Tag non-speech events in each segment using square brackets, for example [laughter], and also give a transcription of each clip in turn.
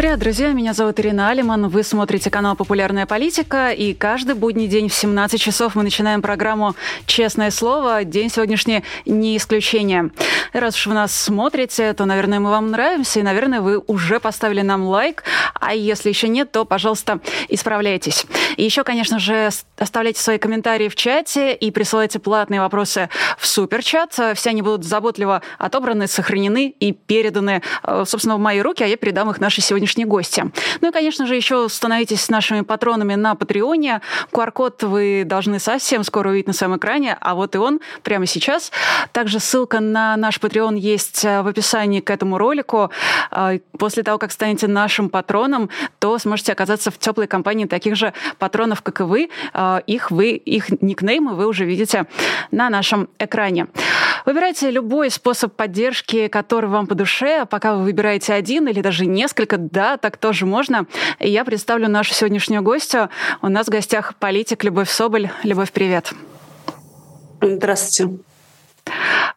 Привет, друзья, меня зовут Ирина Алиман, вы смотрите канал «Популярная политика», и каждый будний день в 17 часов мы начинаем программу «Честное слово». День сегодняшний не исключение. Раз уж вы нас смотрите, то, наверное, мы вам нравимся, и, наверное, вы уже поставили нам лайк, а если еще нет, то, пожалуйста, исправляйтесь. И еще, конечно же, оставляйте свои комментарии в чате и присылайте платные вопросы в суперчат. Все они будут заботливо отобраны, сохранены и переданы, э, собственно, в мои руки, а я передам их нашей сегодняшней сегодняшние гости. Ну и, конечно же, еще становитесь нашими патронами на Патреоне. QR-код вы должны совсем скоро увидеть на своем экране, а вот и он прямо сейчас. Также ссылка на наш Patreon есть э, в описании к этому ролику. А, после того, как станете нашим патроном, то сможете оказаться в теплой компании таких же патронов, как и вы. А, их вы, их никнеймы вы уже видите на нашем экране. Выбирайте любой способ поддержки, который вам по душе. Пока вы выбираете один или даже несколько, да, так тоже можно. я представлю нашу сегодняшнюю гостью. У нас в гостях политик Любовь Соболь. Любовь, привет. Здравствуйте.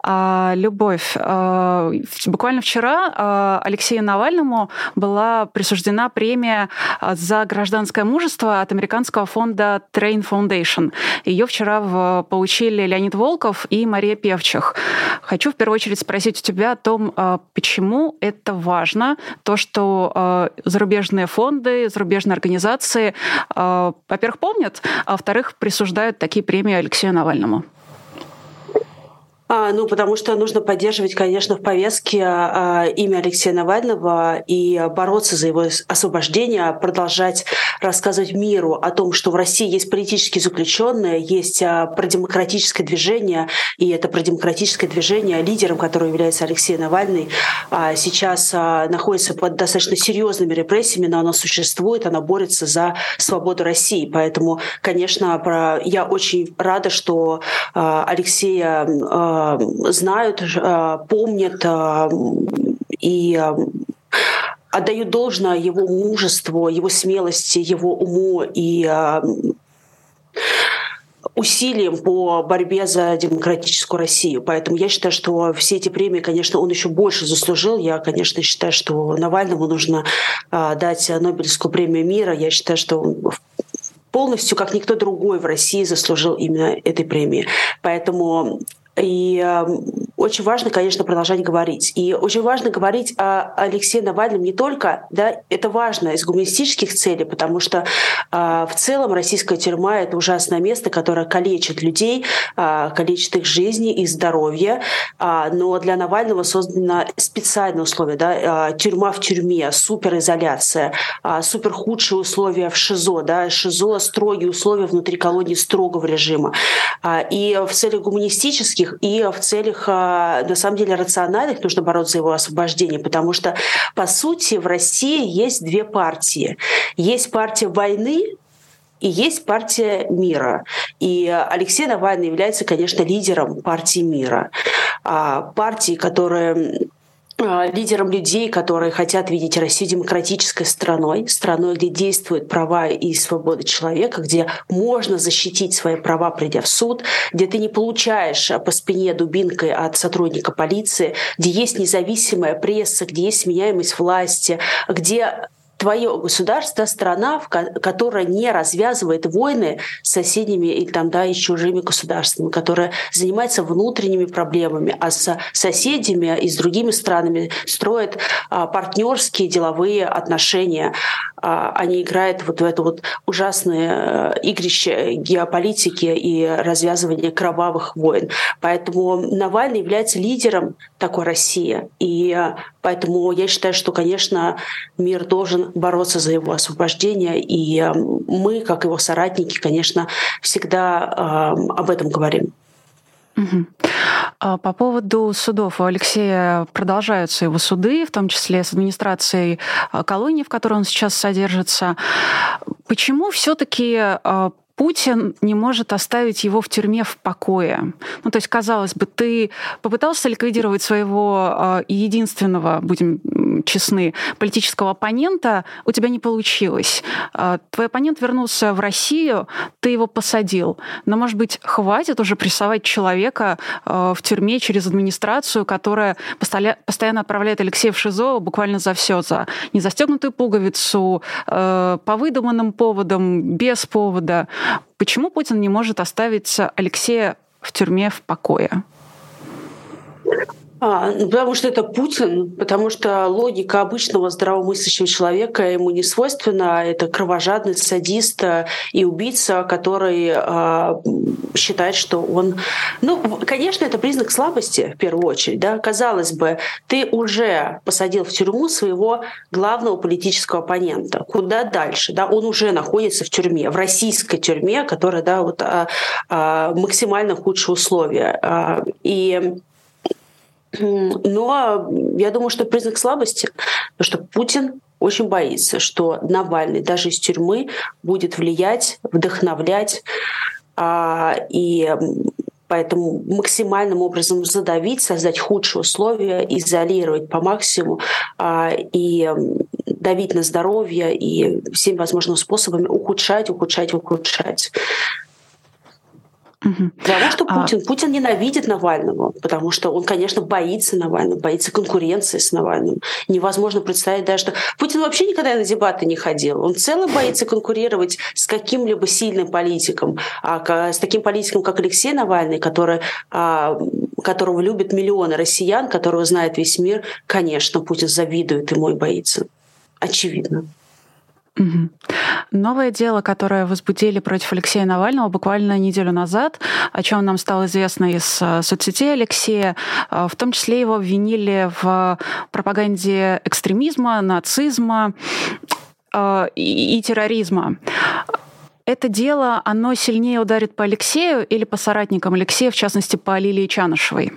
А, любовь. А, буквально вчера а, Алексею Навальному была присуждена премия за гражданское мужество от американского фонда Train Foundation. Ее вчера получили Леонид Волков и Мария Певчих. Хочу в первую очередь спросить у тебя о том, почему это важно, то, что зарубежные фонды, зарубежные организации, во-первых, помнят, а во-вторых, присуждают такие премии Алексею Навальному. А, ну, потому что нужно поддерживать, конечно, в повестке а, имя Алексея Навального и бороться за его освобождение, продолжать рассказывать миру о том, что в России есть политические заключенные, есть а, продемократическое движение, и это продемократическое движение, лидером которого является Алексей Навальный, а, сейчас а, находится под достаточно серьезными репрессиями, но оно существует, оно борется за свободу России. Поэтому, конечно, про... я очень рада, что а, Алексея а, знают, э, помнят э, и отдают должное его мужеству, его смелости, его уму и усилиям по борьбе за демократическую Россию. Поэтому я считаю, что все эти премии, конечно, он еще больше заслужил. Я, конечно, считаю, что Навальному нужно дать Нобелевскую премию мира. Я считаю, что он полностью, как никто другой в России, заслужил именно этой премии. Поэтому и э, очень важно, конечно, продолжать говорить. И очень важно говорить о Алексее Навальном не только, да, это важно из гуманистических целей, потому что э, в целом российская тюрьма — это ужасное место, которое калечит людей, э, калечит их жизни, их здоровье. Э, но для Навального создано специальные условия, да, э, тюрьма в тюрьме, суперизоляция, э, супер худшие условия в ШИЗО, да, ШИЗО — строгие условия внутри колонии строгого режима. Э, и в целях гуманистических и в целях, а, на самом деле, рациональных нужно бороться за его освобождение, потому что, по сути, в России есть две партии. Есть партия войны, и есть партия мира. И Алексей Навальный является, конечно, лидером партии мира. А, партии, которая Э, лидером людей, которые хотят видеть Россию демократической страной, страной, где действуют права и свободы человека, где можно защитить свои права, придя в суд, где ты не получаешь по спине дубинкой от сотрудника полиции, где есть независимая пресса, где есть сменяемость власти, где твое государство, страна, которая не развязывает войны с соседними или там, да, и чужими государствами, которая занимается внутренними проблемами, а с соседями и с другими странами строит а, партнерские деловые отношения. А, они играют вот в это вот ужасное э, игрище геополитики и развязывание кровавых войн. Поэтому Навальный является лидером такой России. И э, поэтому я считаю, что, конечно, мир должен бороться за его освобождение. И э, мы, как его соратники, конечно, всегда об этом говорим. Угу. По поводу судов у Алексея продолжаются его суды, в том числе с администрацией а, колонии, в которой он сейчас содержится. Почему все-таки а, Путин не может оставить его в тюрьме в покое. Ну, то есть, казалось бы, ты попытался ликвидировать своего э, единственного, будем честны, политического оппонента, у тебя не получилось. Э, твой оппонент вернулся в Россию, ты его посадил. Но, может быть, хватит уже прессовать человека э, в тюрьме через администрацию, которая постоянно отправляет Алексея в ШИЗО буквально за все, за незастегнутую пуговицу, по выдуманным поводам, без повода. Почему Путин не может оставить Алексея в тюрьме в покое? А, ну, потому что это Путин, потому что логика обычного здравомыслящего человека ему не свойственна. Это кровожадный садист и убийца, который а, считает, что он... Ну, конечно, это признак слабости, в первую очередь. Да? Казалось бы, ты уже посадил в тюрьму своего главного политического оппонента. Куда дальше? Да? Он уже находится в тюрьме, в российской тюрьме, которая да, вот, а, а, максимально худшие условия. А, и но я думаю, что признак слабости, потому что Путин очень боится, что Навальный даже из тюрьмы будет влиять, вдохновлять а, и поэтому максимальным образом задавить, создать худшие условия, изолировать по максимуму а, и давить на здоровье и всеми возможными способами ухудшать, ухудшать, ухудшать. Угу. Потому что а Путин, а... Путин ненавидит Навального, потому что он, конечно, боится Навального, боится конкуренции с Навальным. Невозможно представить даже, что Путин вообще никогда на дебаты не ходил. Он целый боится конкурировать с каким-либо сильным политиком, а с таким политиком, как Алексей Навальный, который, а, которого любят миллионы россиян, которого знает весь мир. Конечно, Путин завидует ему и боится. Очевидно. Угу. Новое дело, которое возбудили против Алексея Навального буквально неделю назад, о чем нам стало известно из э, соцсетей Алексея, э, в том числе его обвинили в пропаганде экстремизма, нацизма э, и терроризма. Это дело, оно сильнее ударит по Алексею или по соратникам Алексея, в частности, по Лилии Чанышевой?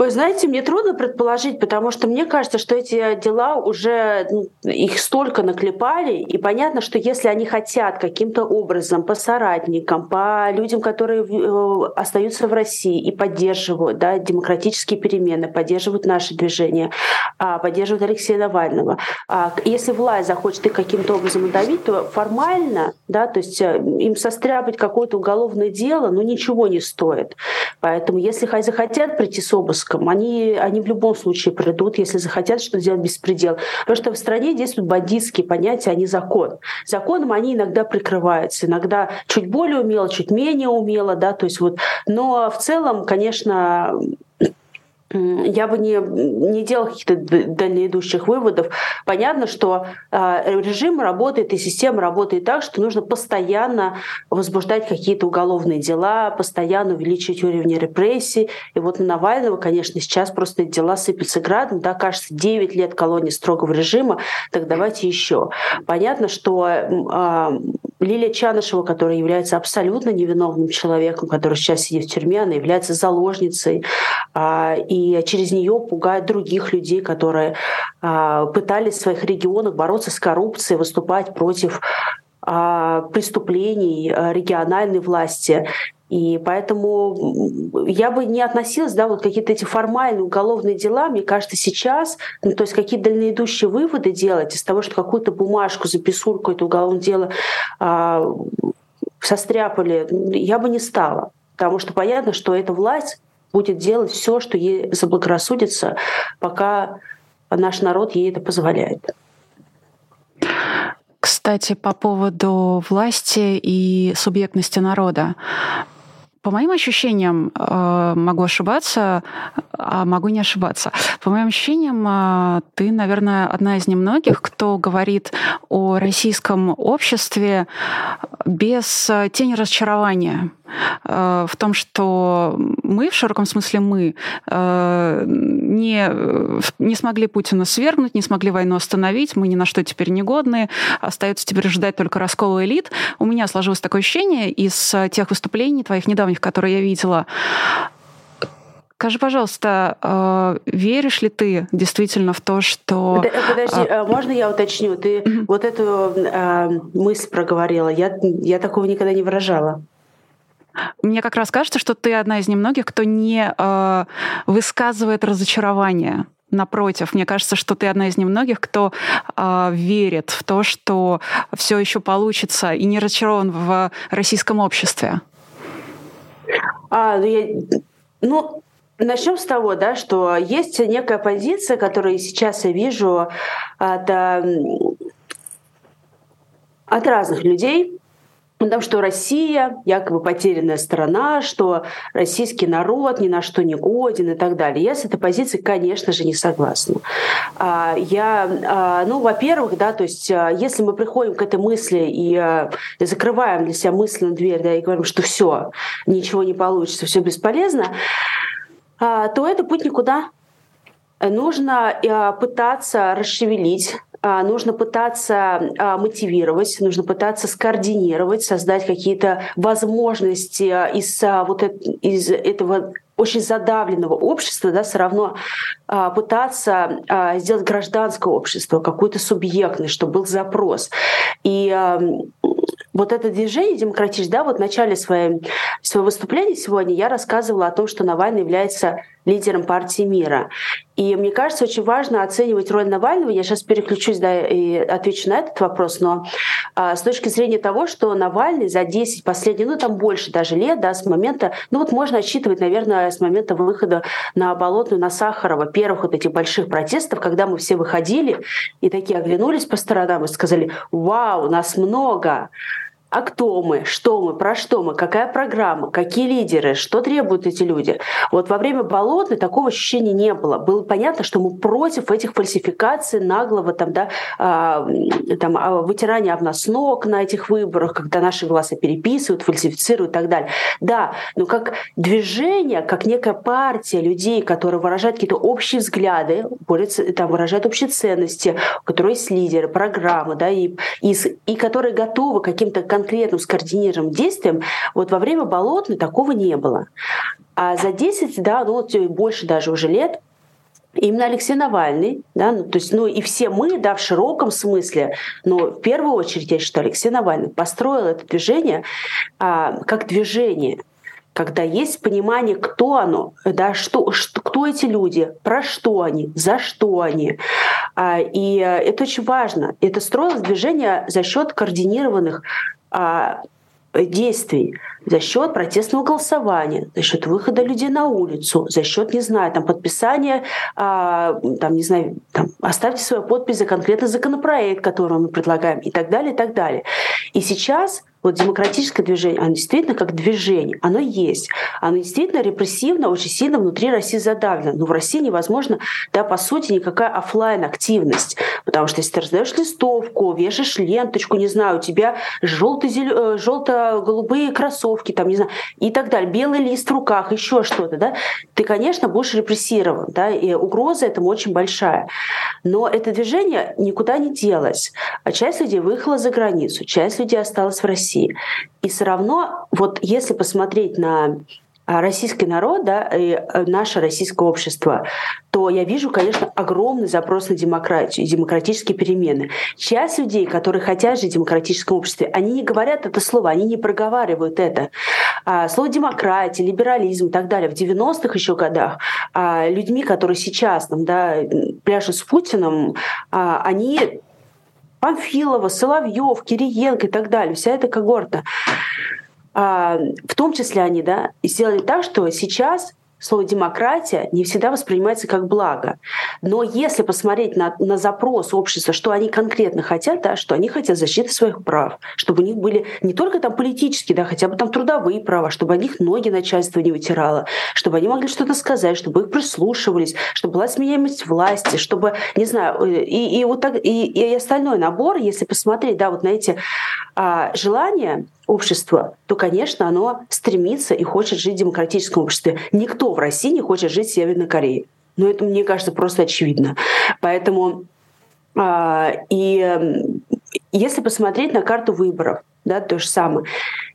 Вы знаете, мне трудно предположить, потому что мне кажется, что эти дела уже их столько наклепали, и понятно, что если они хотят каким-то образом по соратникам, по людям, которые э, остаются в России и поддерживают да, демократические перемены, поддерживают наше движение, а, поддерживают Алексея Навального, а, если власть захочет их каким-то образом удавить, то формально, да, то есть э, им состряпать какое-то уголовное дело, ну ничего не стоит. Поэтому если захотят прийти с обыском, русском, они, они в любом случае придут, если захотят что сделать беспредел. Потому что в стране действуют бандитские понятия, а не закон. Законом они иногда прикрываются, иногда чуть более умело, чуть менее умело, да, то есть вот. Но в целом, конечно, я бы не, не делал каких-то дальнеидущих выводов. Понятно, что э, режим работает и система работает так, что нужно постоянно возбуждать какие-то уголовные дела, постоянно увеличивать уровень репрессий. И вот на Навального, конечно, сейчас просто дела сыпятся градом. Да, кажется, 9 лет колонии строгого режима, так давайте еще. Понятно, что э, Лилия Чанышева, которая является абсолютно невиновным человеком, который сейчас сидит в тюрьме, она является заложницей. Э, и и через нее пугают других людей, которые а, пытались в своих регионах бороться с коррупцией, выступать против а, преступлений а, региональной власти. И поэтому я бы не относилась, да, вот какие-то эти формальные уголовные дела, мне кажется, сейчас, ну, то есть какие дальнеидущие выводы делать из того, что какую-то бумажку, записульку, какое-то уголовное дело а, состряпали, я бы не стала. Потому что понятно, что эта власть будет делать все, что ей заблагорассудится, пока наш народ ей это позволяет. Кстати, по поводу власти и субъектности народа. По моим ощущениям, э, могу ошибаться, а могу не ошибаться. По моим ощущениям, э, ты, наверное, одна из немногих, кто говорит о российском обществе без тени разочарования Э, в том, что мы, в широком смысле мы, э, не, не смогли Путина свергнуть, не смогли войну остановить, мы ни на что теперь не годны, остается теперь ждать только раскола элит. У меня сложилось такое ощущение из тех выступлений твоих недавних, которые я видела, Скажи, пожалуйста, э, веришь ли ты действительно в то, что... Подожди, можно я уточню? Ты вот эту э, мысль проговорила. Я, я такого никогда не выражала. Мне как раз кажется, что ты одна из немногих, кто не э, высказывает разочарование. Напротив, мне кажется, что ты одна из немногих, кто э, верит в то, что все еще получится и не разочарован в российском обществе. А, ну, я, ну, начнем с того, да, что есть некая позиция, которую сейчас я вижу от, от разных людей, о том, что Россия якобы потерянная страна, что российский народ ни на что не годен и так далее. Я с этой позицией, конечно же, не согласна. А, я, а, ну, во-первых, да, то есть а, если мы приходим к этой мысли и закрываем для себя мысленно дверь, да, и говорим, что все, ничего не получится, все бесполезно, то это путь никуда. Нужно пытаться расшевелить нужно пытаться а, мотивировать, нужно пытаться скоординировать, создать какие-то возможности из, а, вот из этого очень задавленного общества, да, все равно пытаться сделать гражданское общество, какую-то субъектность, чтобы был запрос. И вот это движение демократическое, да, вот в начале своей, своего выступления сегодня я рассказывала о том, что Навальный является лидером партии мира. И мне кажется, очень важно оценивать роль Навального. Я сейчас переключусь да, и отвечу на этот вопрос, но а, с точки зрения того, что Навальный за 10 последних, ну там больше даже лет, да, с момента, ну вот можно отсчитывать, наверное, с момента выхода на Болотную, на Сахарова, первых вот этих больших протестов, когда мы все выходили и такие оглянулись по сторонам и сказали, вау, нас много, а кто мы, что мы, про что мы, какая программа, какие лидеры, что требуют эти люди. Вот во время болотной такого ощущения не было. Было понятно, что мы против этих фальсификаций наглого там, да, э, там, а, вытирания об нас ног на этих выборах, когда наши голоса переписывают, фальсифицируют и так далее. Да, но как движение, как некая партия людей, которые выражают какие-то общие взгляды, борются, там, выражают общие ценности, у которых есть лидеры, программы, да, и, и, и которые готовы каким-то конкретным скоординированным действием, вот во время болотной такого не было. А за 10, да, ну вот больше даже уже лет, именно Алексей Навальный, да, ну, то есть, ну и все мы, да, в широком смысле, но в первую очередь я считаю, Алексей Навальный построил это движение а, как движение, когда есть понимание, кто оно, да, что, что, кто эти люди, про что они, за что они. А, и это очень важно. Это строилось движение за счет координированных действий за счет протестного голосования, за счет выхода людей на улицу, за счет, не знаю, там, подписания, а, там, не знаю, там, оставьте свою подпись за конкретный законопроект, который мы предлагаем, и так далее, и так далее. И сейчас вот демократическое движение, оно действительно как движение, оно есть. Оно действительно репрессивно, очень сильно внутри России задавлено. Но в России невозможно, да, по сути, никакая офлайн активность Потому что если ты раздаешь листовку, вешаешь ленточку, не знаю, у тебя желто-голубые э, кроссовки, там, не знаю, и так далее, белый лист в руках, еще что-то, да, ты, конечно, будешь репрессирован, да, и угроза этому очень большая. Но это движение никуда не делось. А часть людей выехала за границу, часть людей осталась в России. И все равно, вот если посмотреть на а, российский народ, да, и э, наше российское общество, то я вижу, конечно, огромный запрос на демократию и демократические перемены. Часть людей, которые хотят жить в демократическом обществе, они не говорят это слово, они не проговаривают это. А, слово демократия, либерализм и так далее. В 90-х еще годах а, людьми, которые сейчас там, да, пляшут с Путиным, они Панфилова, Соловьев, Кириенко и так далее, вся эта когорта. А, в том числе они да, сделали так, что сейчас слово демократия не всегда воспринимается как благо. Но если посмотреть на, на запрос общества, что они конкретно хотят, да, что они хотят защиты своих прав, чтобы у них были не только там политические, да, хотя бы там трудовые права, чтобы о них ноги начальство не вытирало, чтобы они могли что-то сказать, чтобы их прислушивались, чтобы была сменяемость власти, чтобы, не знаю, э, и, и вот так, и, и остальной набор, если посмотреть, да, вот на эти а, желания, общество, то, конечно, оно стремится и хочет жить в демократическом обществе. Никто в России не хочет жить в Северной Корее. Но это, мне кажется, просто очевидно. Поэтому а, и если посмотреть на карту выборов, да, то же самое.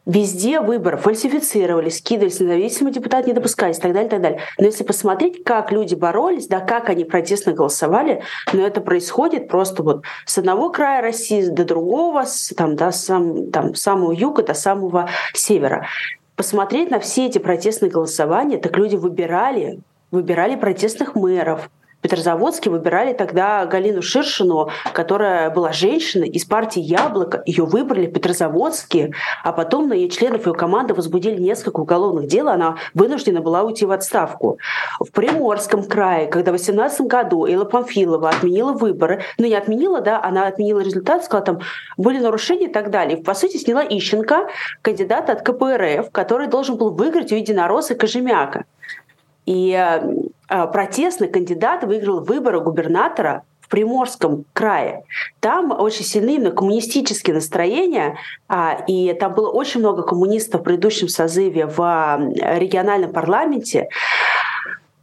Везде выборы фальсифицировались, скидывались, независимые депутаты не допускались и так далее, и так далее. Но если посмотреть, как люди боролись, да, как они протестно голосовали, но ну, это происходит просто вот с одного края России до другого, с, там, до сам, там, самого юга до самого севера. Посмотреть на все эти протестные голосования, так люди выбирали, выбирали протестных мэров, Петрозаводске выбирали тогда Галину Ширшину, которая была женщиной из партии «Яблоко». Ее выбрали в Петрозаводске, а потом на ее членов ее команды возбудили несколько уголовных дел, она вынуждена была уйти в отставку. В Приморском крае, когда в 2018 году Элла Памфилова отменила выборы, ну не отменила, да, она отменила результат, сказала, там были нарушения и так далее. По сути, сняла Ищенко, кандидата от КПРФ, который должен был выиграть у единоросса Кожемяка. И э, протестный кандидат выиграл выборы губернатора в Приморском крае. Там очень сильные именно коммунистические настроения, а, и там было очень много коммунистов в предыдущем созыве в региональном парламенте.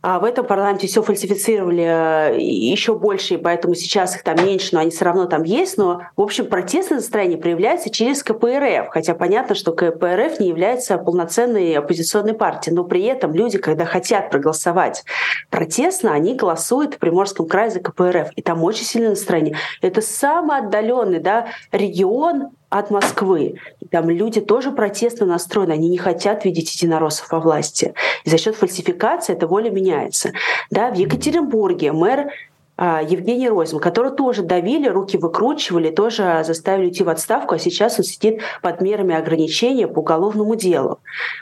А в этом парламенте все фальсифицировали э, еще больше, и поэтому сейчас их там меньше, но они все равно там есть. Но, в общем, протестное настроение проявляется через КПРФ. Хотя понятно, что КПРФ не является полноценной оппозиционной партией. Но при этом люди, когда хотят проголосовать протестно, они голосуют в Приморском крае за КПРФ. И там очень сильное настроение. Это самый отдаленный да, регион от Москвы. Там люди тоже протестно настроены, они не хотят видеть единороссов во власти. И за счет фальсификации эта воля меняется. Да, в Екатеринбурге мэр а, Евгений Ройзман, которого тоже давили, руки выкручивали, тоже заставили уйти в отставку, а сейчас он сидит под мерами ограничения по уголовному делу.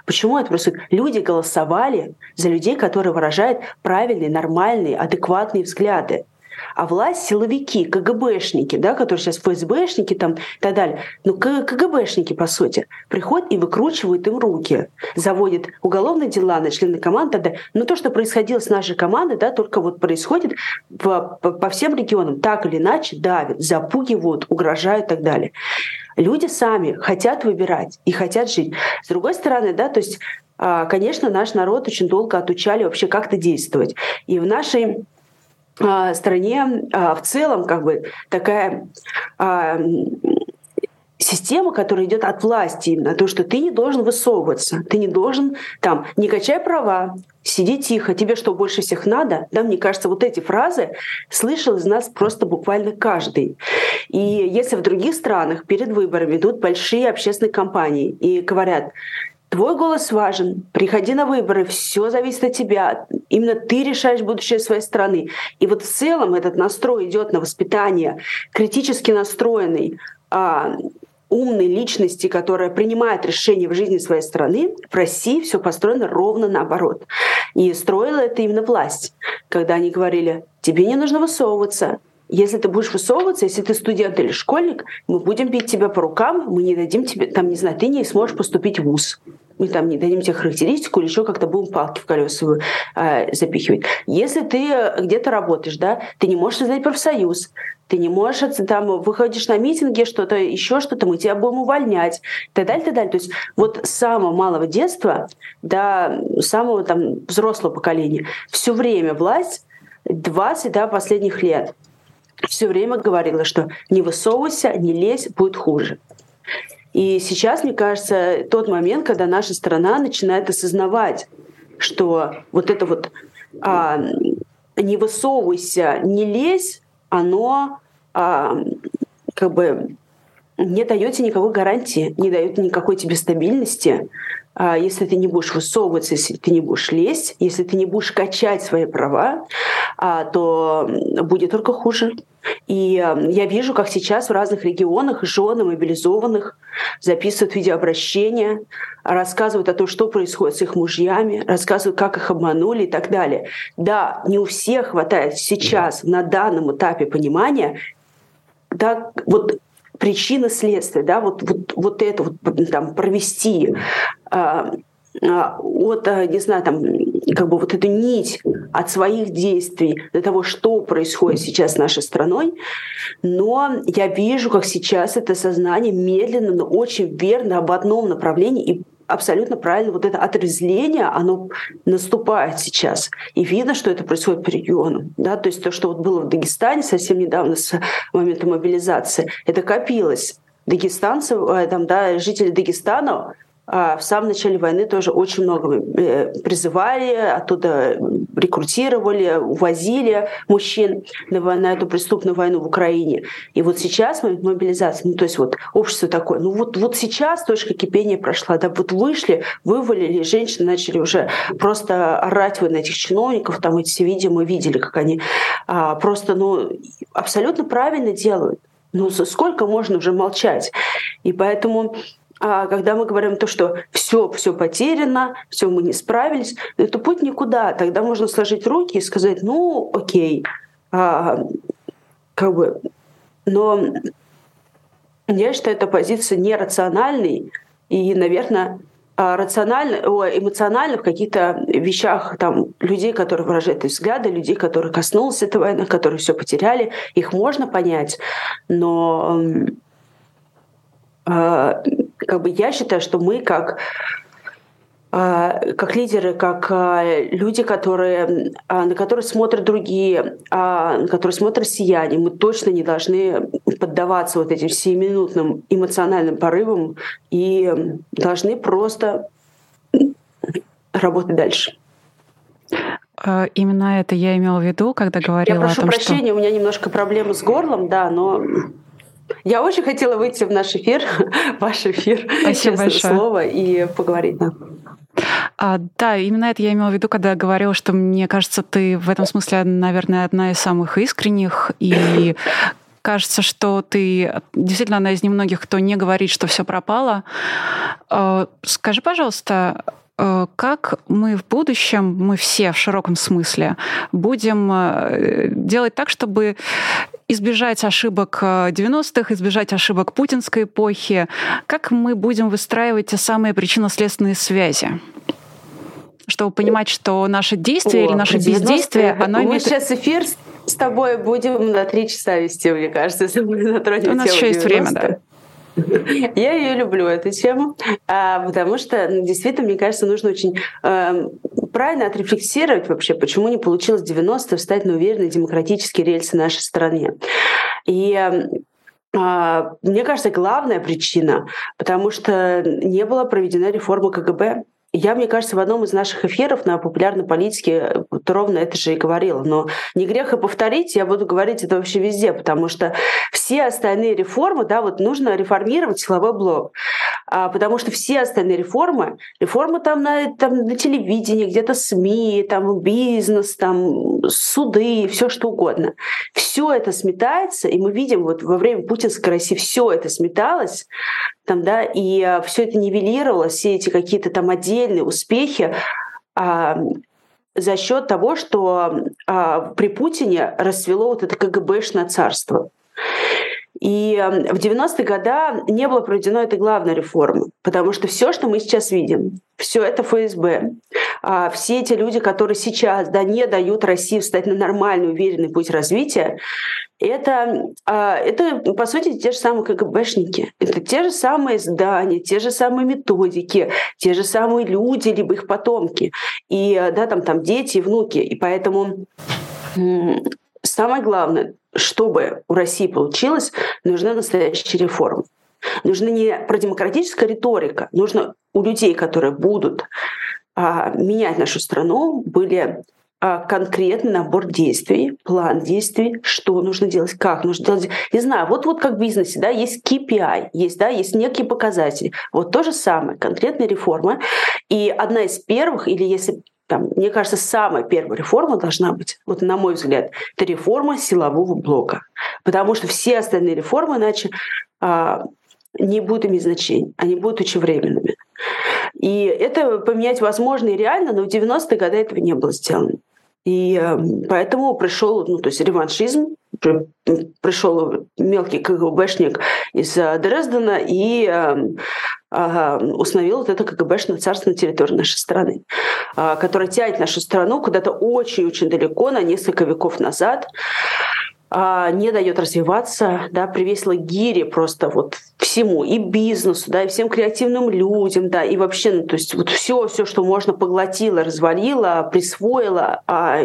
Почему это происходит? Люди голосовали за людей, которые выражают правильные, нормальные, адекватные взгляды а власть силовики, КГБшники, да, которые сейчас ФСБшники там и так далее, ну КГБшники, по сути, приходят и выкручивают им руки, заводят уголовные дела на члены команды, да, но то, что происходило с нашей командой, да, только вот происходит по, по, по всем регионам, так или иначе давят, запугивают, угрожают и так далее. Люди сами хотят выбирать и хотят жить. С другой стороны, да, то есть а, конечно, наш народ очень долго отучали вообще как-то действовать. И в нашей стране а, в целом как бы такая а, система, которая идет от власти именно, то, что ты не должен высовываться, ты не должен там, не качай права, сиди тихо, тебе что, больше всех надо? Да, мне кажется, вот эти фразы слышал из нас просто буквально каждый. И если в других странах перед выборами идут большие общественные кампании и говорят, Твой голос важен. Приходи на выборы. Все зависит от тебя. Именно ты решаешь будущее своей страны. И вот в целом этот настрой идет на воспитание критически настроенной, а, умной личности, которая принимает решения в жизни своей страны, в России все построено ровно наоборот. И строила это именно власть, когда они говорили, тебе не нужно высовываться, если ты будешь высовываться, если ты студент или школьник, мы будем бить тебя по рукам, мы не дадим тебе, там, не знаю, ты не сможешь поступить в ВУЗ. Мы там не дадим тебе характеристику или еще как-то будем палки в колеса э, запихивать. Если ты где-то работаешь, да, ты не можешь создать профсоюз, ты не можешь, там, выходишь на митинги, что-то, еще что-то, мы тебя будем увольнять, и так далее, и так далее. То есть вот с самого малого детства до самого там взрослого поколения все время власть 20 да, последних лет все время говорила, что не высовывайся, не лезь, будет хуже. И сейчас, мне кажется, тот момент, когда наша страна начинает осознавать, что вот это вот а, не высовывайся, не лезь, оно а, как бы не дает тебе никакой гарантии, не дает никакой тебе стабильности, а если ты не будешь высовываться, если ты не будешь лезть, если ты не будешь качать свои права, а, то будет только хуже. И э, я вижу, как сейчас в разных регионах жены мобилизованных записывают видеообращения, рассказывают о том, что происходит с их мужьями, рассказывают, как их обманули и так далее. Да, не у всех хватает сейчас на данном этапе понимания, да, вот причина следствия, да, вот, вот, вот это вот там провести а, а, от, а, не знаю, там, как бы вот эту нить от своих действий до того, что происходит сейчас с нашей страной. Но я вижу, как сейчас это сознание медленно, но очень верно об одном направлении и абсолютно правильно, вот это отрезвление, оно наступает сейчас. И видно, что это происходит по регионам. Да? То есть то, что вот было в Дагестане совсем недавно с момента мобилизации, это копилось дагестанцев, э, там, да, жители Дагестана в самом начале войны тоже очень много э, призывали, оттуда рекрутировали, увозили мужчин на, на эту преступную войну в Украине. И вот сейчас мобилизация, ну то есть вот общество такое, ну вот, вот сейчас точка кипения прошла, да, вот вышли, вывалили, женщины начали уже просто орать вы на этих чиновников, там эти все видео мы видели, как они а, просто, ну, абсолютно правильно делают. Ну, сколько можно уже молчать? И поэтому а когда мы говорим то, что все, все потеряно, все мы не справились, это путь никуда. Тогда можно сложить руки и сказать, ну, окей, а, как бы, но я считаю, эта позиция нерациональной и, наверное, а, рационально, эмоционально в каких-то вещах там людей, которые выражают взгляды, людей, которые коснулись этого войны, которые все потеряли, их можно понять, но а, как бы я считаю, что мы как а, как лидеры, как а, люди, которые, на которые смотрят другие, на которые смотрят сияние, мы точно не должны поддаваться вот этим сиюминутным эмоциональным порывам и должны просто работать дальше. Именно это я имела в виду, когда говорила я прошу о том, прощения, что... у меня немножко проблемы с горлом, да, но я очень хотела выйти в наш эфир, [laughs] ваш эфир, Спасибо большое. слово, и поговорить. Да. А, да, именно это я имела в виду, когда говорила, что мне кажется, ты в этом смысле, наверное, одна из самых искренних и [laughs] кажется, что ты действительно одна из немногих, кто не говорит, что все пропало. А, скажи, пожалуйста, Э, как мы в будущем, мы все в широком смысле, будем э, делать так, чтобы избежать ошибок 90-х, э, избежать ошибок путинской эпохи? Как мы будем выстраивать те самые причинно-следственные связи? чтобы понимать, что наше действие О, или наше бездействие, оно мы имеет... сейчас эфир с тобой будем на три часа вести, мне кажется, [laughs] если мы затронем У нас еще есть время, да. [laughs] Я ее люблю, эту тему, а, потому что ну, действительно, мне кажется, нужно очень э, правильно отрефлексировать вообще, почему не получилось 90-е встать на уверенные демократические рельсы нашей стране. И э, мне кажется, главная причина, потому что не была проведена реформа КГБ. Я, мне кажется, в одном из наших эфиров на популярной политике вот ровно это же и говорила. Но не грех и повторить, я буду говорить это вообще везде, потому что все остальные реформы, да, вот нужно реформировать силовой блок. А, потому что все остальные реформы, реформы там на, там на телевидении, где-то СМИ, там бизнес, там суды, все что угодно. Все это сметается, и мы видим вот во время путинской России все это сметалось, там, да, и а, все это нивелировалось, все эти какие-то там отдельные успехи а, за счет того, что а, при Путине расцвело вот это КГБшное царство. И в 90-е годы не было проведено этой главной реформы, потому что все, что мы сейчас видим, все это ФСБ, все эти люди, которые сейчас да, не дают России встать на нормальный, уверенный путь развития, это, а, это, по сути, те же самые КГБшники. Это те же самые здания, те же самые методики, те же самые люди, либо их потомки. И да, там, там дети внуки. И поэтому самое главное, чтобы у России получилось, нужна настоящая реформа. Нужна не продемократическая риторика, нужно у людей, которые будут а, менять нашу страну, были а, конкретный набор действий, план действий, что нужно делать, как нужно делать. Не знаю, вот, вот как в бизнесе, да, есть KPI, есть, да, есть некие показатели. Вот то же самое, конкретная реформа. И одна из первых, или если там, мне кажется, самая первая реформа должна быть, вот на мой взгляд, это реформа силового блока. Потому что все остальные реформы иначе а, не будут иметь значения, они будут очень временными. И это поменять возможно и реально, но в 90-е годы этого не было сделано. И э, поэтому пришел, ну, то есть реваншизм, пришел мелкий КГБшник из э, Дрездена и э, установил вот это КГБшное царство на территории нашей страны, которое тянет нашу страну куда-то очень-очень далеко, на несколько веков назад. А, не дает развиваться, да, привесила гири просто вот всему, и бизнесу, да, и всем креативным людям, да, и вообще, ну, то есть вот все, все, что можно поглотила, развалила, присвоила, а,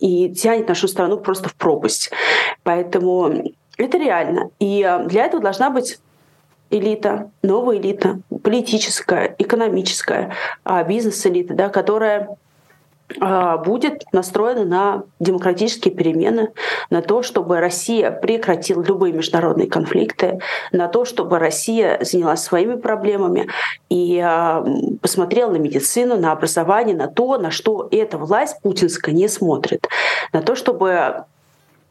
и тянет нашу страну просто в пропасть. Поэтому это реально. И а, для этого должна быть элита, новая элита, политическая, экономическая, а, бизнес-элита, да, которая будет настроена на демократические перемены, на то, чтобы Россия прекратила любые международные конфликты, на то, чтобы Россия занялась своими проблемами и а, посмотрела на медицину, на образование, на то, на что эта власть путинская не смотрит, на то, чтобы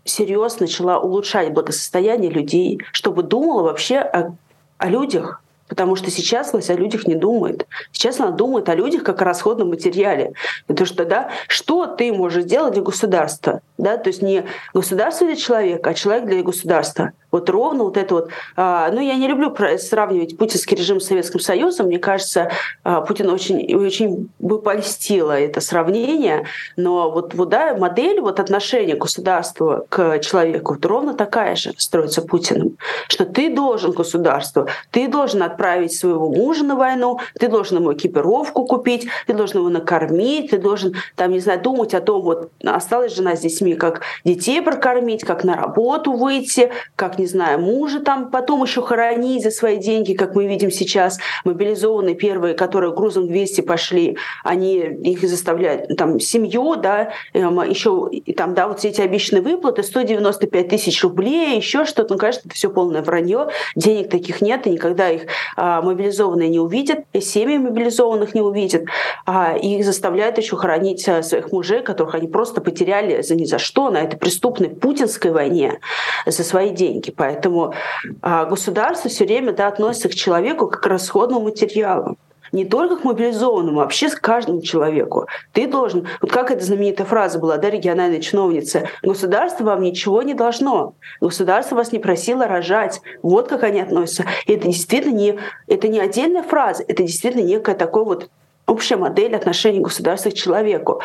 серьезно начала улучшать благосостояние людей, чтобы думала вообще о, о людях, Потому что сейчас власть о людях не думает. Сейчас она думает о людях как о расходном материале. Потому что, да, что ты можешь сделать для государства? Да? То есть не государство для человека, а человек для государства. Вот ровно вот это вот. А, ну, я не люблю сравнивать путинский режим с Советским Союзом. Мне кажется, а, Путин очень, очень бы польстило это сравнение. Но вот, вот да, модель вот отношения государства к человеку вот ровно такая же строится Путиным. Что ты должен государству, ты должен отправить своего мужа на войну, ты должен ему экипировку купить, ты должен его накормить, ты должен, там, не знаю, думать о том, вот осталась жена с детьми, как детей прокормить, как на работу выйти, как, не знаю, мужа там потом еще хоронить за свои деньги, как мы видим сейчас, мобилизованные первые, которые грузом 200 пошли, они их заставляют, там, семью, да, эм, еще там, да, вот все эти обещанные выплаты, 195 тысяч рублей, еще что-то, ну, конечно, это все полное вранье, денег таких нет, и никогда их мобилизованные не увидят, и семьи мобилизованных не увидят, а их заставляют еще хоронить а, своих мужей, которых они просто потеряли за ни за что на этой преступной путинской войне за свои деньги. Поэтому а, государство все время да, относится к человеку как к расходному материалу не только к мобилизованному, а вообще к каждому человеку. Ты должен, вот как эта знаменитая фраза была, да, региональной чиновницы, государство вам ничего не должно, государство вас не просило рожать. Вот как они относятся. И это действительно не, это не отдельная фраза, это действительно некая такая вот общая модель отношений государства к человеку.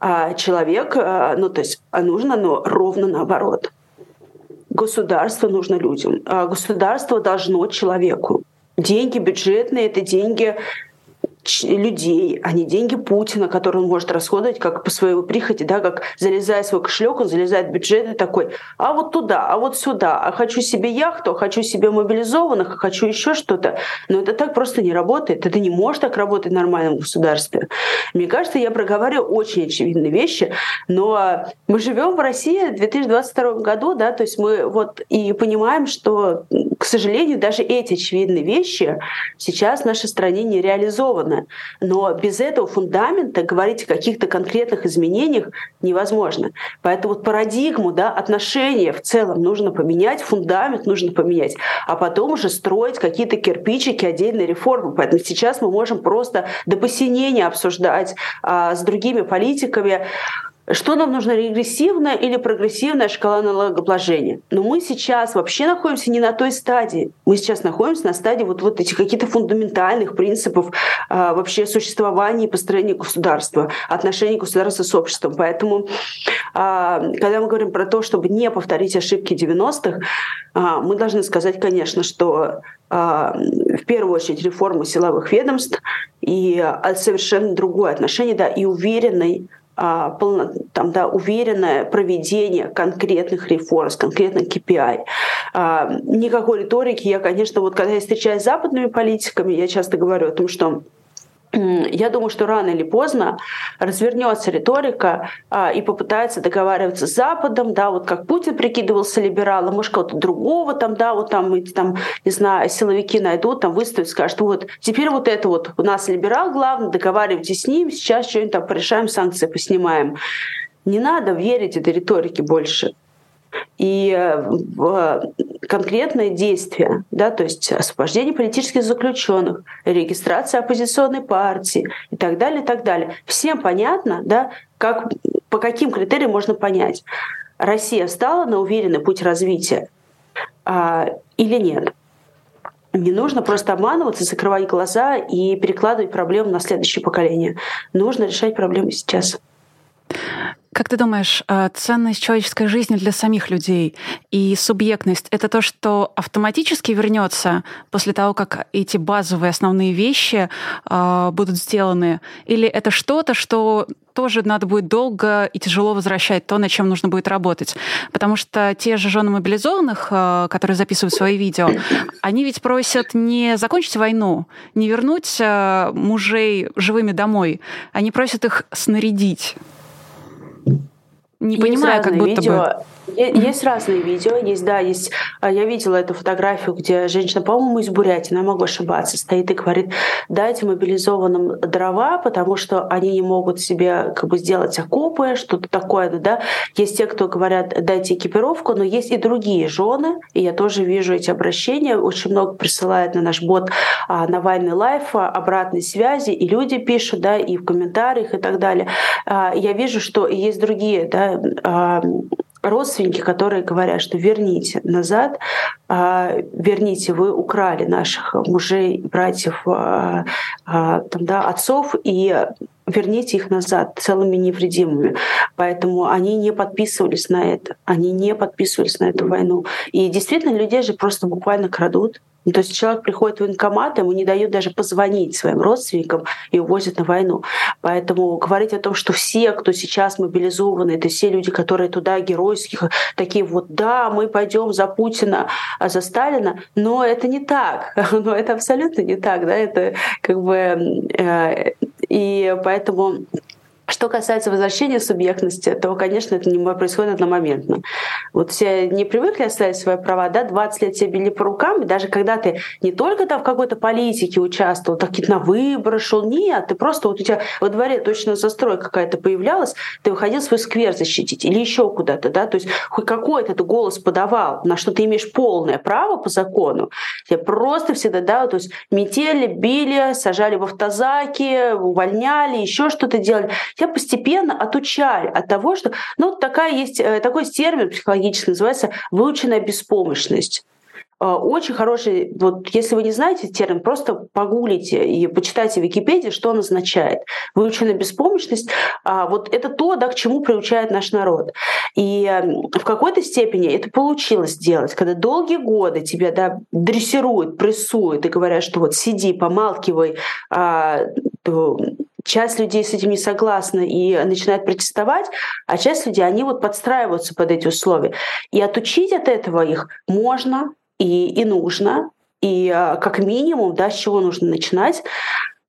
А человек, а, ну то есть а нужно, но ровно наоборот. Государство нужно людям. А государство должно человеку. Деньги бюджетные — это деньги людей, а не деньги Путина, которые он может расходовать как по своей прихоти, да, как залезая в свой кошелек, он залезает в бюджет и такой, а вот туда, а вот сюда, а хочу себе яхту, а хочу себе мобилизованных, а хочу еще что-то. Но это так просто не работает. Это не может так работать в нормальном государстве. Мне кажется, я проговариваю очень очевидные вещи, но мы живем в России в 2022 году, да, то есть мы вот и понимаем, что, к сожалению, даже эти очевидные вещи сейчас в нашей стране не реализованы безусловно. Но без этого фундамента говорить о каких-то конкретных изменениях невозможно. Поэтому вот парадигму, да, отношения в целом нужно поменять, фундамент нужно поменять, а потом уже строить какие-то кирпичики отдельной реформы. Поэтому сейчас мы можем просто до посинения обсуждать а, с другими политиками что нам нужно, регрессивная или прогрессивная шкала налогообложения? Но мы сейчас вообще находимся не на той стадии. Мы сейчас находимся на стадии вот, вот этих каких-то фундаментальных принципов а, вообще существования и построения государства, отношений государства с обществом. Поэтому, а, когда мы говорим про то, чтобы не повторить ошибки 90-х, а, мы должны сказать, конечно, что а, в первую очередь реформы силовых ведомств и а, совершенно другое отношение, да, и уверенный а, полно, там, да, уверенное проведение конкретных реформ с конкретным KPI. А, никакой риторики. Я, конечно, вот когда я встречаюсь с западными политиками, я часто говорю о том, что я думаю, что рано или поздно развернется риторика а, и попытается договариваться с Западом, да, вот как Путин прикидывался либералом, может, кого-то другого там, да, вот там эти там, не знаю, силовики найдут, там выставят, скажут, вот теперь вот это вот у нас либерал главный, договаривайтесь с ним, сейчас что-нибудь там порешаем, санкции поснимаем. Не надо верить этой риторике больше и э, в конкретные действия, да, то есть освобождение политических заключенных, регистрация оппозиционной партии и так далее, и так далее. Всем понятно, да, как, по каким критериям можно понять, Россия стала на уверенный путь развития а, или нет. Не нужно просто обманываться, закрывать глаза и перекладывать проблему на следующее поколение. Нужно решать проблемы сейчас. Как ты думаешь, э, ценность человеческой жизни для самих людей и субъектность — это то, что автоматически вернется после того, как эти базовые основные вещи э, будут сделаны? Или это что-то, что тоже надо будет долго и тяжело возвращать то, над чем нужно будет работать. Потому что те же жены мобилизованных, э, которые записывают свои видео, они ведь просят не закончить войну, не вернуть мужей живыми домой, они просят их снарядить. Не понимаю, как будто видео. бы. Есть разные видео, есть, да, есть. А, я видела эту фотографию, где женщина, по-моему, из Бурятии, я могу ошибаться, стоит и говорит, дайте мобилизованным дрова, потому что они не могут себе как бы сделать окопы, что-то такое, да. Есть те, кто говорят, дайте экипировку, но есть и другие жены, и я тоже вижу эти обращения, очень много присылает на наш бот а, Навальный Live а, обратной связи, и люди пишут, да, и в комментариях и так далее. А, я вижу, что есть другие, да, а, родственники, которые говорят, что верните назад, а, верните, вы украли наших мужей, братьев, а, а, там, да, отцов, и верните их назад целыми невредимыми. Поэтому они не подписывались на это. Они не подписывались на эту войну. И действительно, людей же просто буквально крадут. Ну, то есть человек приходит в военкомат, ему не дают даже позвонить своим родственникам и увозят на войну. Поэтому говорить о том, что все, кто сейчас мобилизованы, это все люди, которые туда геройских, такие вот, да, мы пойдем за Путина, а за Сталина, но это не так. [laughs] Но это абсолютно не так, да, это как бы... И поэтому что касается возвращения субъектности, то, конечно, это не происходит одномоментно. Вот все не привыкли оставить свои права, да, 20 лет себе били по рукам, и даже когда ты не только там в какой-то политике участвовал, так на выборы шел, нет, ты просто вот у тебя во дворе точно застрой какая-то появлялась, ты выходил свой сквер защитить или еще куда-то, да, то есть хоть какой-то ты голос подавал, на что ты имеешь полное право по закону, тебе просто всегда, да, то есть метели, били, сажали в автозаки, увольняли, еще что-то делали тебя постепенно отучали от того, что... Ну, такая есть, э, такой термин психологический называется выученная беспомощность э, очень хороший, вот если вы не знаете термин, просто погуглите и почитайте в Википедии, что он означает. Выученная беспомощность, а вот это то, да, к чему приучает наш народ. И эм, в какой-то степени это получилось сделать, когда долгие годы тебя да, дрессируют, прессуют и говорят, что вот сиди, помалкивай, а, часть людей с этим не согласна и начинает протестовать, а часть людей, они вот подстраиваются под эти условия. И отучить от этого их можно и, и нужно, и а, как минимум, да, с чего нужно начинать,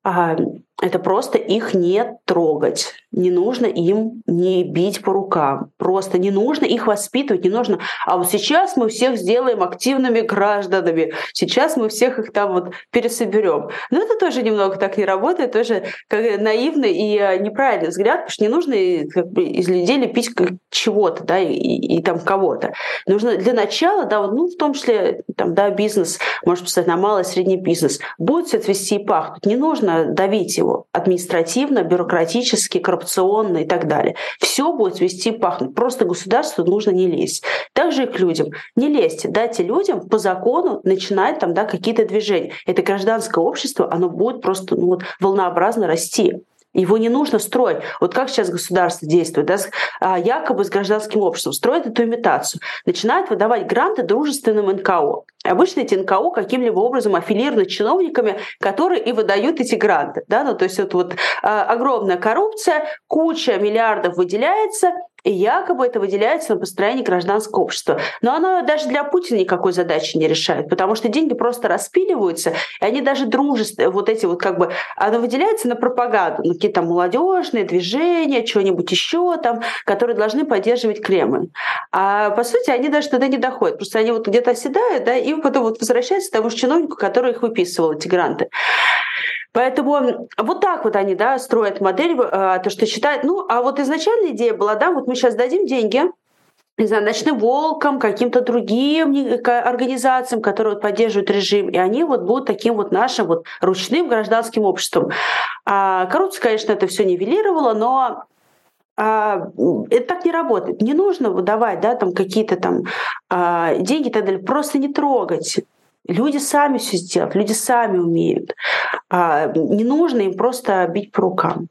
а, это просто их не трогать. Не нужно им не бить по рукам. Просто не нужно их воспитывать, не нужно. А вот сейчас мы всех сделаем активными гражданами. Сейчас мы всех их там вот пересоберем. Но это тоже немного так не работает, тоже как наивный и э, неправильный взгляд, потому что не нужно как бы, из людей лепить чего-то, да, и, и, и там кого-то. Нужно для начала, да, вот, ну, в том числе, там, да, бизнес, может писать на малый, средний бизнес, будет все цвести и пахнуть. Не нужно давить его административно, бюрократически, коррупционно и так далее. Все будет вести пахнуть. Просто государству нужно не лезть. Также и к людям. Не лезьте, дайте людям по закону начинать там да, какие-то движения. Это гражданское общество, оно будет просто ну, вот, волнообразно расти. Его не нужно строить. Вот как сейчас государство действует, да, а, якобы с гражданским обществом, строит эту имитацию, начинает выдавать гранты дружественным НКО. Обычно эти НКО каким-либо образом аффилированы чиновниками, которые и выдают эти гранты. Да? Ну, то есть это вот а, огромная коррупция, куча миллиардов выделяется, и якобы это выделяется на построение гражданского общества. Но оно даже для Путина никакой задачи не решает, потому что деньги просто распиливаются, и они даже дружественные, вот эти вот как бы, оно выделяется на пропаганду, на какие-то молодежные движения, что-нибудь еще там, которые должны поддерживать Кремль. А по сути они даже туда не доходят, просто они вот где-то оседают, да, и потом вот возвращаются к тому же чиновнику, который их выписывал, эти гранты. Поэтому вот так вот они да, строят модель, э, то, что считают. Ну, а вот изначальная идея была, да, вот мы сейчас дадим деньги, не знаю, ночным волкам, каким-то другим организациям, которые поддерживают режим, и они вот будут таким вот нашим вот ручным гражданским обществом. А коррупция, конечно, это все нивелировала, но а, это так не работает. Не нужно выдавать да, там какие-то там а, деньги и так далее. Просто не трогать. Люди сами все сделают, люди сами умеют. А, не нужно им просто бить по рукам.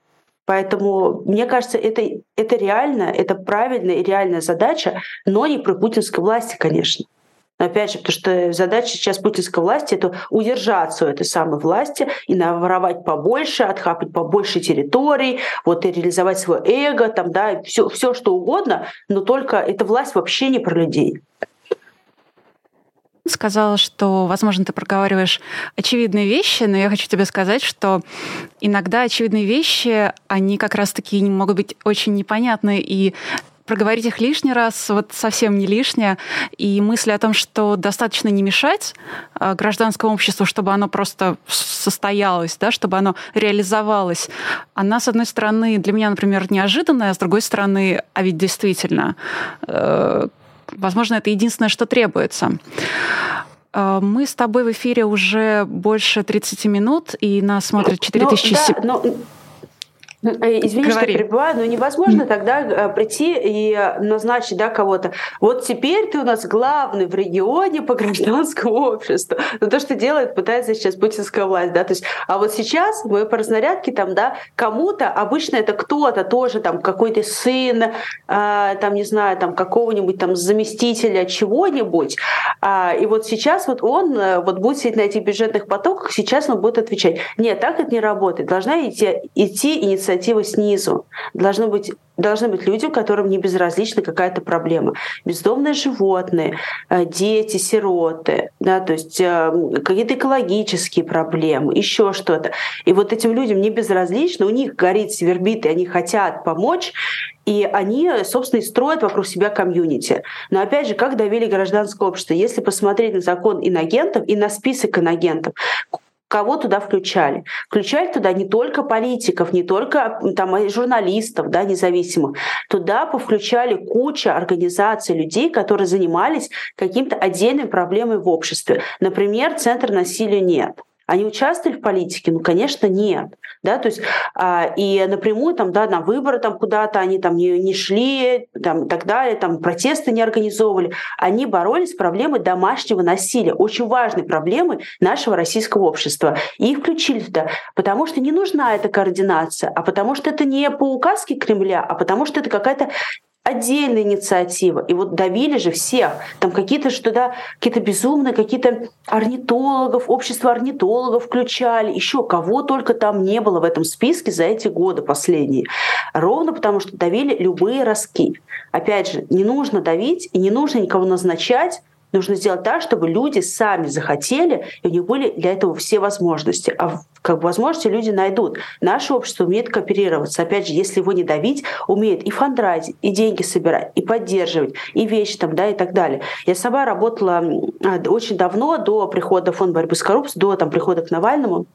Поэтому, мне кажется, это, это реально, это правильная и реальная задача, но не про путинской власти, конечно. Опять же, потому что задача сейчас путинской власти — это удержаться у этой самой власти и наворовать побольше, отхапать побольше территорий, вот и реализовать свое эго, там, да, все, все что угодно, но только эта власть вообще не про людей сказала, что, возможно, ты проговариваешь очевидные вещи, но я хочу тебе сказать, что иногда очевидные вещи, они как раз-таки могут быть очень непонятны, и проговорить их лишний раз вот совсем не лишнее. И мысль о том, что достаточно не мешать а, гражданскому обществу, чтобы оно просто состоялось, да, чтобы оно реализовалось, она, с одной стороны, для меня, например, неожиданная, а с другой стороны, а ведь действительно, э, возможно, это единственное, что требуется. Э, мы с тобой в эфире уже больше 30 минут, и нас смотрят 4000... Ну, да, но извини, Говори. что перебиваю, но невозможно тогда э, прийти и назначить да, кого-то. Вот теперь ты у нас главный в регионе по гражданскому обществу. Но то, что делает, пытается сейчас путинская власть. Да? То есть, а вот сейчас мы по разнарядке там, да, кому-то, обычно это кто-то тоже, там, какой-то сын, э, там, не знаю, там, какого-нибудь там заместителя чего-нибудь. А, и вот сейчас вот он э, вот будет сидеть на этих бюджетных потоках, сейчас он будет отвечать. Нет, так это не работает. Должна идти, идти инициатива снизу. Должны быть, должны быть люди, которым не безразлична какая-то проблема. Бездомные животные, э, дети, сироты, да, то есть э, какие-то экологические проблемы, еще что-то. И вот этим людям не безразлично, у них горит, свербит, и они хотят помочь, и они, собственно, и строят вокруг себя комьюнити. Но опять же, как довели гражданское общество? Если посмотреть на закон инагентов и на список инагентов, кого туда включали. Включали туда не только политиков, не только там, журналистов да, независимых. Туда повключали куча организаций людей, которые занимались каким-то отдельной проблемой в обществе. Например, Центр насилия нет. Они участвовали в политике? Ну, конечно, нет. Да, то есть, а, и напрямую там, да, на выборы там куда-то они там не, не шли, там, и так далее, там протесты не организовывали. Они боролись с проблемой домашнего насилия, очень важной проблемой нашего российского общества. И их включили туда, потому что не нужна эта координация, а потому что это не по указке Кремля, а потому что это какая-то отдельная инициатива. И вот давили же всех. Там какие-то что да, какие-то безумные, какие-то орнитологов, общество орнитологов включали, еще кого только там не было в этом списке за эти годы последние. Ровно потому, что давили любые ростки. Опять же, не нужно давить и не нужно никого назначать, Нужно сделать так, чтобы люди сами захотели, и у них были для этого все возможности. А как бы возможности люди найдут. Наше общество умеет кооперироваться. Опять же, если его не давить, умеет и фандрайзить, и деньги собирать, и поддерживать, и вещи там, да, и так далее. Я сама работала а, очень давно, до прихода фонда борьбы с коррупцией, до там, прихода к Навальному.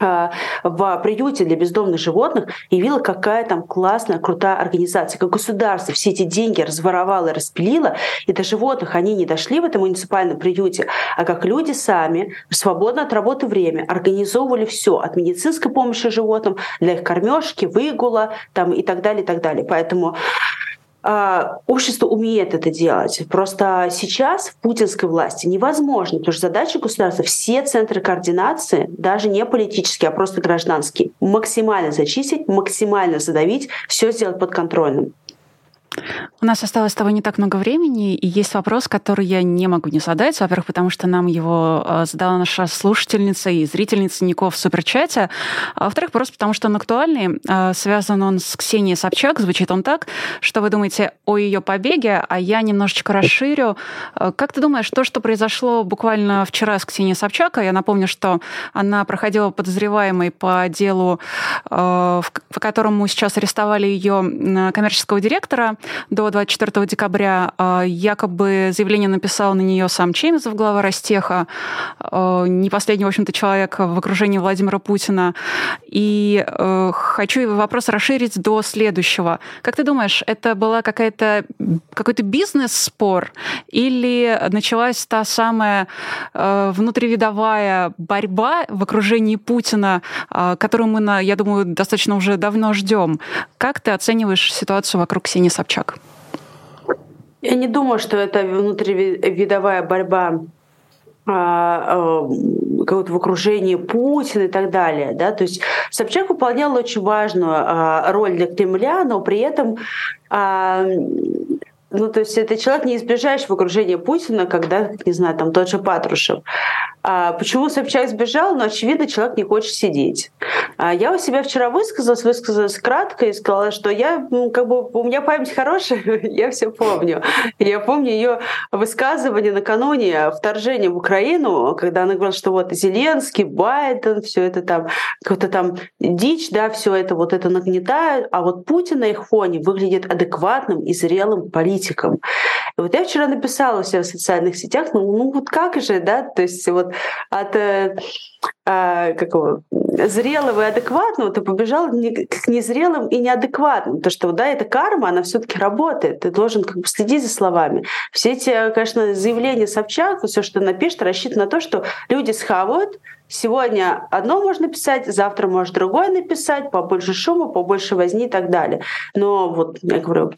А, в приюте для бездомных животных и какая там классная, крутая организация, как государство все эти деньги разворовало распилило, и до животных они не дошли в этом муниципальном приюте, а как люди сами в свободное от работы время организовывали все от медицинской помощи животным для их кормежки, выгула там, и так далее, и так далее. Поэтому общество умеет это делать. Просто сейчас в путинской власти невозможно, потому что задача государства все центры координации, даже не политические, а просто гражданские, максимально зачистить, максимально задавить, все сделать подконтрольным. У нас осталось с тобой не так много времени, и есть вопрос, который я не могу не задать. Во-первых, потому что нам его а, задала наша слушательница и зрительница Ников в суперчате. А во-вторых, просто потому что он актуальный. А, связан он с Ксенией Собчак. Звучит он так, что вы думаете о ее побеге, а я немножечко расширю. А, как ты думаешь, то, что произошло буквально вчера с Ксенией Собчак, я напомню, что она проходила подозреваемой по делу, по которому сейчас арестовали ее коммерческого директора, до 24 декабря. А, якобы заявление написал на нее сам Чемизов, глава Ростеха, а, не последний, в общем-то, человек в окружении Владимира Путина. И э, хочу вопрос расширить до следующего. Как ты думаешь, это была какая-то какой-то бизнес-спор или началась та самая э, внутривидовая борьба в окружении Путина, э, которую мы, я думаю, достаточно уже давно ждем? Как ты оцениваешь ситуацию вокруг Ксении Собчак? Собчак? Я не думаю, что это внутривидовая борьба а, а, какое-то в окружении Путина и так далее. Да? То есть Собчак выполнял очень важную а, роль для Кремля, но при этом ну, то есть это человек не избежаешь в окружении Путина, когда, не знаю, там тот же Патрушев. А почему Собчак сбежал? Ну, очевидно, человек не хочет сидеть. А я у себя вчера высказалась, высказалась кратко и сказала, что я, ну, как бы, у меня память хорошая, [laughs] я все помню. Я помню ее высказывание накануне вторжения в Украину, когда она говорила, что вот Зеленский, Байден, все это там, какая-то там дичь, да, все это вот это нагнетают, а вот Путин на их фоне выглядит адекватным и зрелым политиком. И вот я вчера написала у себя в социальных сетях, ну, ну вот как же, да, то есть вот от э, э, какого зрелого и адекватного ты побежал к незрелым и неадекватным. То, что да, эта карма, она все-таки работает. Ты должен как бы следить за словами. Все эти, конечно, заявления Собчак, все, что напишет, рассчитано на то, что люди схавают, Сегодня одно можно писать, завтра может другое написать, побольше шума, побольше возни и так далее. Но вот, я говорю,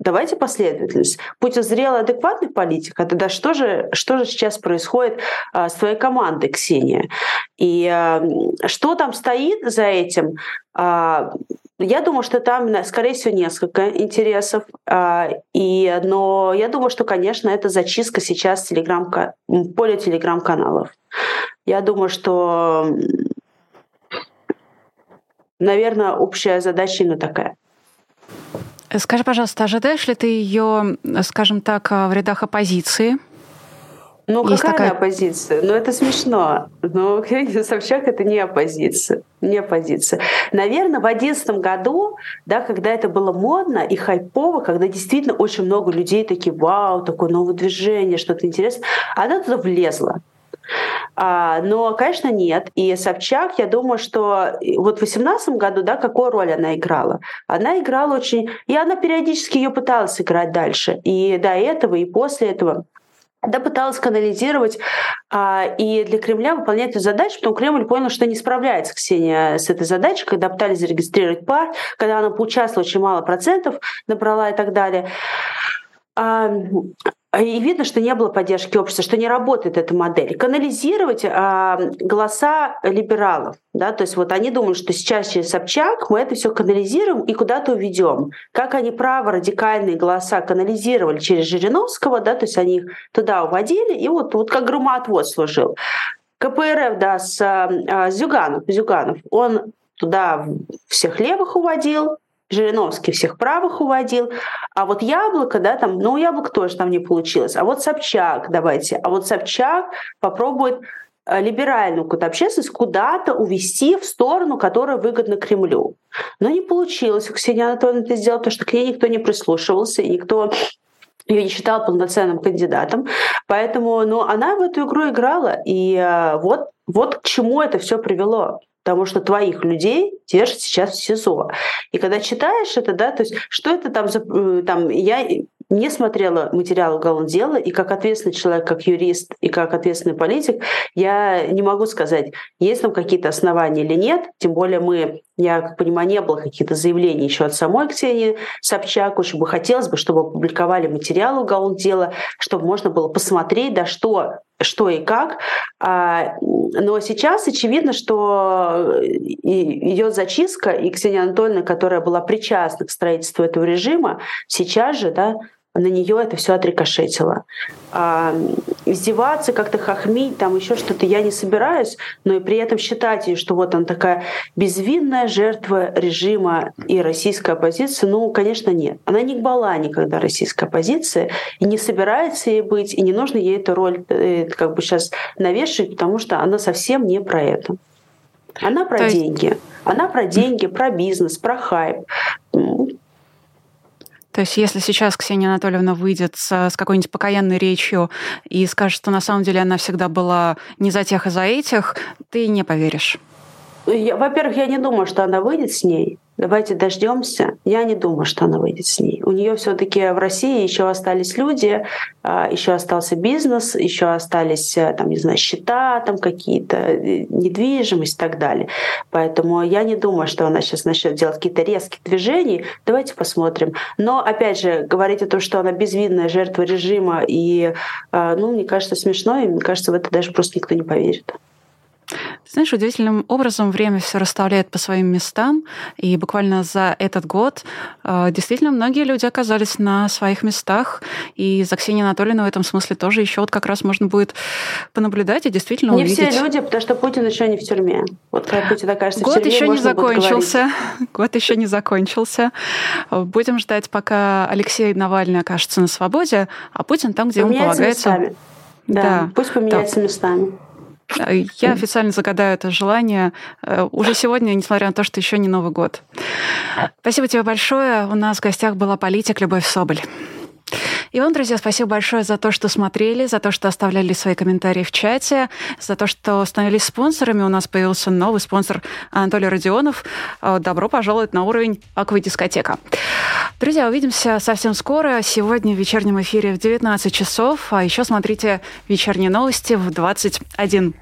Давайте последовательность. Путин зрелый, адекватный политик, а тогда что же, что же сейчас происходит а, с твоей командой, Ксения? И а, что там стоит за этим? А, я думаю, что там, скорее всего, несколько интересов. А, и, но я думаю, что, конечно, это зачистка сейчас телеграм, поле телеграм-каналов. Я думаю, что, наверное, общая задача именно такая. Скажи, пожалуйста, ожидаешь ли ты ее, скажем так, в рядах оппозиции? Ну, Есть какая такая... оппозиция? Ну, это смешно. Но Ксения Собчак — это не оппозиция. Не оппозиция. Наверное, в 2011 году, да, когда это было модно и хайпово, когда действительно очень много людей такие, вау, такое новое движение, что-то интересное, она туда влезла. А, но, конечно, нет. И Собчак, я думаю, что вот в 2018 году, да, какую роль она играла? Она играла очень... И она периодически ее пыталась играть дальше. И до этого, и после этого да, пыталась канализировать а, и для Кремля выполнять эту задачу, потом Кремль понял, что не справляется Ксения с этой задачей, когда пытались зарегистрировать пар, когда она поучаствовала очень мало процентов, набрала и так далее. А, и видно, что не было поддержки общества, что не работает эта модель. Канализировать а, голоса либералов. Да, то есть вот они думают, что сейчас через Собчак мы это все канализируем и куда-то уведем. Как они право-радикальные голоса канализировали через Жириновского, да, то есть они их туда уводили, и вот, вот как громоотвод служил. КПРФ, да, с а, Зюганов, Зюганов, он туда всех левых уводил, Жириновский всех правых уводил, а вот Яблоко, да, там, ну, Яблоко тоже там не получилось, а вот Собчак давайте, а вот Собчак попробует э, либеральную какую-то общественность куда-то увести в сторону, которая выгодна Кремлю. Но не получилось. Ксения Анатольевна это сделала, то, что к ней никто не прислушивался, и никто ее не считал полноценным кандидатом. Поэтому ну, она в эту игру играла. И э, вот, вот к чему это все привело потому что твоих людей держат сейчас в СИЗО. И когда читаешь это, да, то есть что это там за... Э, там, я не смотрела материал уголовного дела, и как ответственный человек, как юрист и как ответственный политик, я не могу сказать, есть там какие-то основания или нет. Тем более мы, я как понимаю, не было каких-то заявлений еще от самой Ксении Собчак. Очень бы хотелось бы, чтобы опубликовали материал уголовного дела, чтобы можно было посмотреть, да, что что и как. А, но сейчас очевидно, что идет зачистка, и Ксения Анатольевна, которая была причастна к строительству этого режима, сейчас же да, на нее это все отрикошетило. А, издеваться, как-то хохмить, там еще что-то я не собираюсь, но и при этом считать ее, что вот она такая безвинная жертва режима и российской оппозиции, ну, конечно, нет. Она не была никогда российской оппозиции и не собирается ей быть, и не нужно ей эту роль э, как бы сейчас навешивать, потому что она совсем не про это. Она про То деньги. Есть... Она про деньги, про бизнес, про хайп. То есть если сейчас Ксения Анатольевна выйдет с, с какой-нибудь покаянной речью и скажет, что на самом деле она всегда была не за тех и за этих, ты не поверишь. Во-первых, я не думаю, что она выйдет с ней. Давайте дождемся. Я не думаю, что она выйдет с ней. У нее все-таки в России еще остались люди, а, еще остался бизнес, еще остались э, там, не знаю, счета там какие-то, э, недвижимость и так далее. Поэтому я не думаю, что она сейчас начнет делать какие-то резкие движения. Давайте посмотрим. Но опять же, говорить о том, что она безвинная жертва режима, и, а, ну, мне кажется, смешно, и мне кажется, в это даже просто никто не поверит. Знаешь, удивительным образом время все расставляет по своим местам, и буквально за этот год э, действительно многие люди оказались на своих местах, и за Ксенией Анатольевной в этом смысле тоже еще вот как раз можно будет понаблюдать и действительно не увидеть. Не все люди, потому что Путин еще не в тюрьме. Вот когда Путин окажется год в тюрьме, еще не закончился. [laughs] Год еще не закончился. Будем ждать, пока Алексей Навальный окажется на свободе, а Путин там, где ему полагается. Местами. Да, да, пусть поменяется да. местами. Я официально загадаю это желание э, уже сегодня, несмотря на то, что еще не Новый год. Спасибо тебе большое. У нас в гостях была политик Любовь Соболь. И вам, друзья, спасибо большое за то, что смотрели, за то, что оставляли свои комментарии в чате, за то, что становились спонсорами. У нас появился новый спонсор Анатолий Родионов. Э, добро пожаловать на уровень Аквадискотека. Друзья, увидимся совсем скоро. Сегодня в вечернем эфире в 19 часов. А еще смотрите вечерние новости в 21.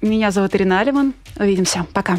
Меня зовут Ирина Алиман. Увидимся. Пока.